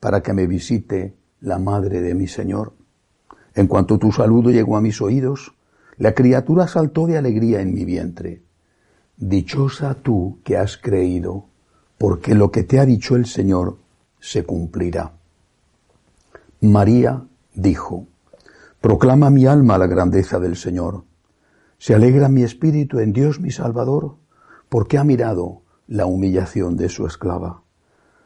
para que me visite la madre de mi Señor? En cuanto tu saludo llegó a mis oídos, la criatura saltó de alegría en mi vientre. Dichosa tú que has creído, porque lo que te ha dicho el Señor se cumplirá. María dijo, Proclama mi alma la grandeza del Señor. Se alegra mi espíritu en Dios mi Salvador, porque ha mirado la humillación de su esclava.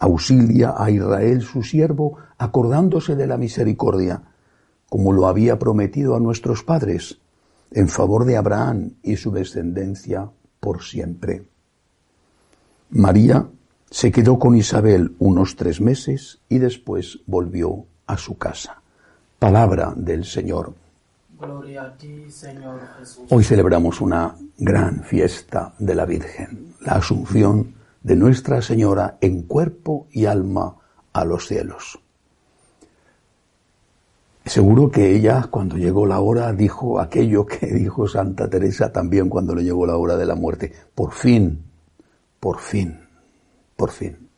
Auxilia a Israel su siervo, acordándose de la misericordia, como lo había prometido a nuestros padres, en favor de Abraham y su descendencia por siempre. María se quedó con Isabel unos tres meses y después volvió a su casa. Palabra del Señor. Hoy celebramos una gran fiesta de la Virgen, la Asunción de Nuestra Señora en cuerpo y alma a los cielos. Seguro que ella, cuando llegó la hora, dijo aquello que dijo Santa Teresa también cuando le llegó la hora de la muerte. Por fin, por fin por fin.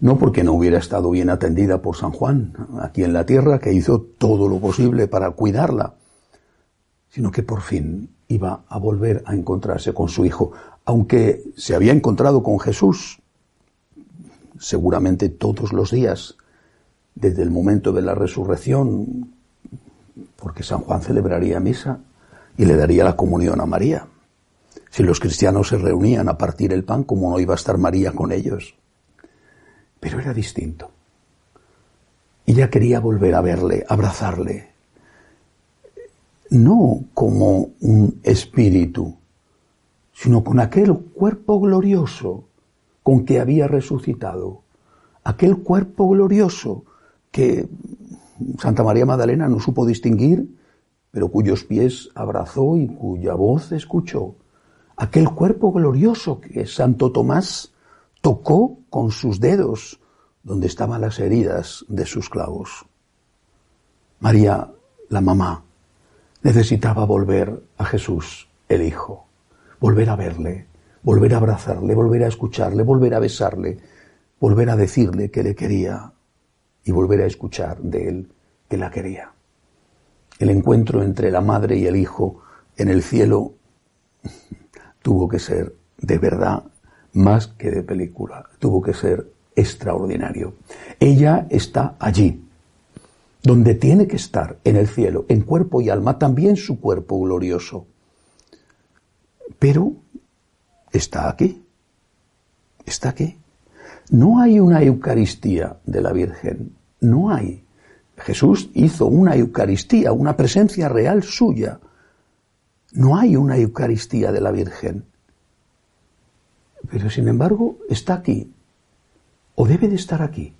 No porque no hubiera estado bien atendida por San Juan aquí en la tierra, que hizo todo lo posible para cuidarla, sino que por fin iba a volver a encontrarse con su hijo, aunque se había encontrado con Jesús seguramente todos los días, desde el momento de la resurrección, porque San Juan celebraría misa y le daría la comunión a María. Si los cristianos se reunían a partir el pan, ¿cómo no iba a estar María con ellos? Pero era distinto. Ella quería volver a verle, abrazarle, no como un espíritu, sino con aquel cuerpo glorioso con que había resucitado, aquel cuerpo glorioso que Santa María Magdalena no supo distinguir, pero cuyos pies abrazó y cuya voz escuchó. Aquel cuerpo glorioso que Santo Tomás tocó con sus dedos donde estaban las heridas de sus clavos. María, la mamá, necesitaba volver a Jesús, el Hijo, volver a verle, volver a abrazarle, volver a escucharle, volver a besarle, volver a decirle que le quería y volver a escuchar de él que la quería. El encuentro entre la madre y el hijo en el cielo tuvo que ser de verdad más que de película, tuvo que ser extraordinario. Ella está allí, donde tiene que estar, en el cielo, en cuerpo y alma, también su cuerpo glorioso. Pero está aquí, está aquí. No hay una Eucaristía de la Virgen, no hay. Jesús hizo una Eucaristía, una presencia real suya, no hay una Eucaristía de la Virgen. Pero sin embargo está aquí, o debe de estar aquí,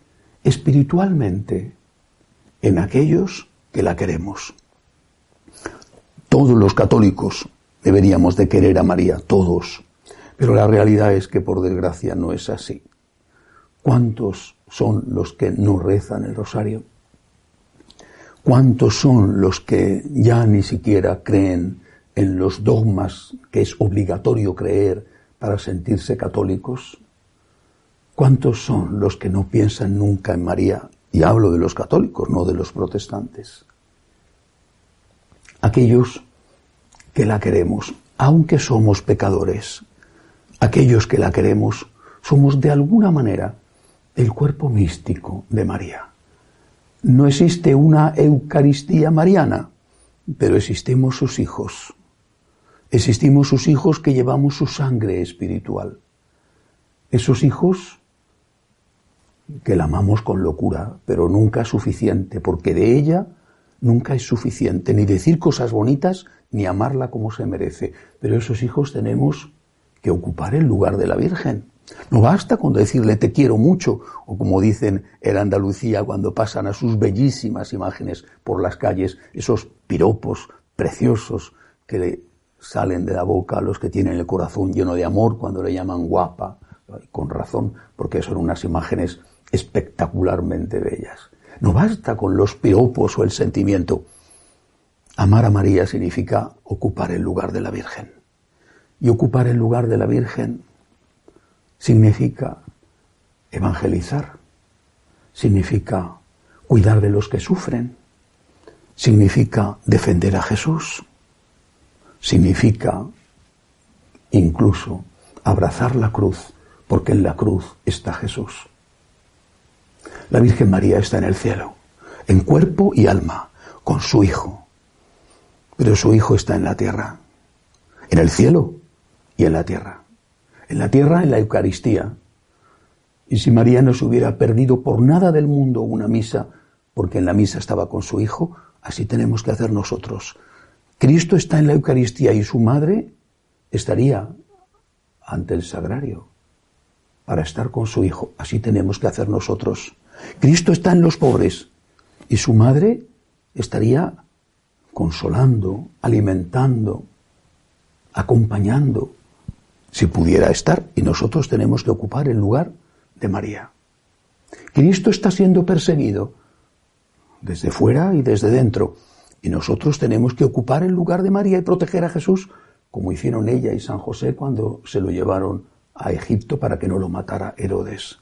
espiritualmente, en aquellos que la queremos. Todos los católicos deberíamos de querer a María, todos. Pero la realidad es que por desgracia no es así. ¿Cuántos son los que no rezan el rosario? ¿Cuántos son los que ya ni siquiera creen en los dogmas que es obligatorio creer para sentirse católicos? ¿Cuántos son los que no piensan nunca en María? Y hablo de los católicos, no de los protestantes. Aquellos que la queremos, aunque somos pecadores, aquellos que la queremos, somos de alguna manera el cuerpo místico de María. No existe una Eucaristía mariana, pero existimos sus hijos. Existimos sus hijos que llevamos su sangre espiritual. Esos hijos que la amamos con locura, pero nunca suficiente, porque de ella nunca es suficiente ni decir cosas bonitas ni amarla como se merece. Pero esos hijos tenemos que ocupar el lugar de la Virgen. No basta con decirle te quiero mucho, o como dicen en Andalucía cuando pasan a sus bellísimas imágenes por las calles, esos piropos preciosos que le salen de la boca a los que tienen el corazón lleno de amor cuando le llaman guapa, con razón, porque son unas imágenes espectacularmente bellas. No basta con los piropos o el sentimiento. Amar a María significa ocupar el lugar de la Virgen. Y ocupar el lugar de la Virgen significa evangelizar, significa cuidar de los que sufren, significa defender a Jesús, significa incluso abrazar la cruz, porque en la cruz está Jesús. La Virgen María está en el cielo, en cuerpo y alma, con su Hijo, pero su Hijo está en la tierra, en el cielo y en la tierra. En la tierra, en la Eucaristía. Y si María no se hubiera perdido por nada del mundo una misa, porque en la misa estaba con su Hijo, así tenemos que hacer nosotros. Cristo está en la Eucaristía y su madre estaría ante el sagrario para estar con su Hijo. Así tenemos que hacer nosotros. Cristo está en los pobres y su madre estaría consolando, alimentando, acompañando, si pudiera estar, y nosotros tenemos que ocupar el lugar de María. Cristo está siendo perseguido desde fuera y desde dentro, y nosotros tenemos que ocupar el lugar de María y proteger a Jesús, como hicieron ella y San José cuando se lo llevaron a Egipto para que no lo matara Herodes.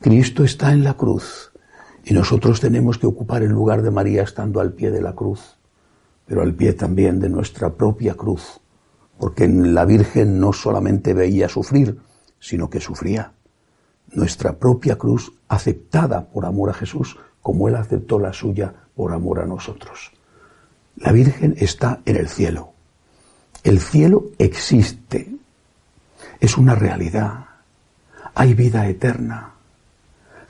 Cristo está en la cruz, y nosotros tenemos que ocupar el lugar de María estando al pie de la cruz, pero al pie también de nuestra propia cruz, porque la Virgen no solamente veía sufrir, sino que sufría. Nuestra propia cruz aceptada por amor a Jesús, como Él aceptó la suya por amor a nosotros. La Virgen está en el cielo. El cielo existe. Es una realidad. Hay vida eterna.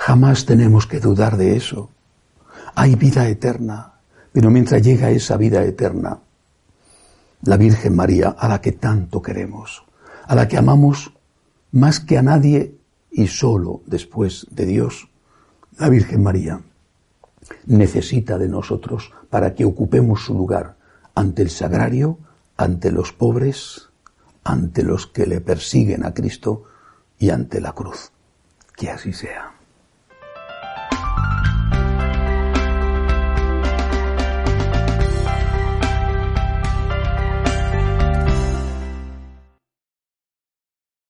Jamás tenemos que dudar de eso. Hay vida eterna. Pero mientras llega esa vida eterna, la Virgen María, a la que tanto queremos, a la que amamos más que a nadie y solo después de Dios, la Virgen María necesita de nosotros para que ocupemos su lugar ante el sagrario, ante los pobres, ante los que le persiguen a Cristo y ante la cruz. Que así sea.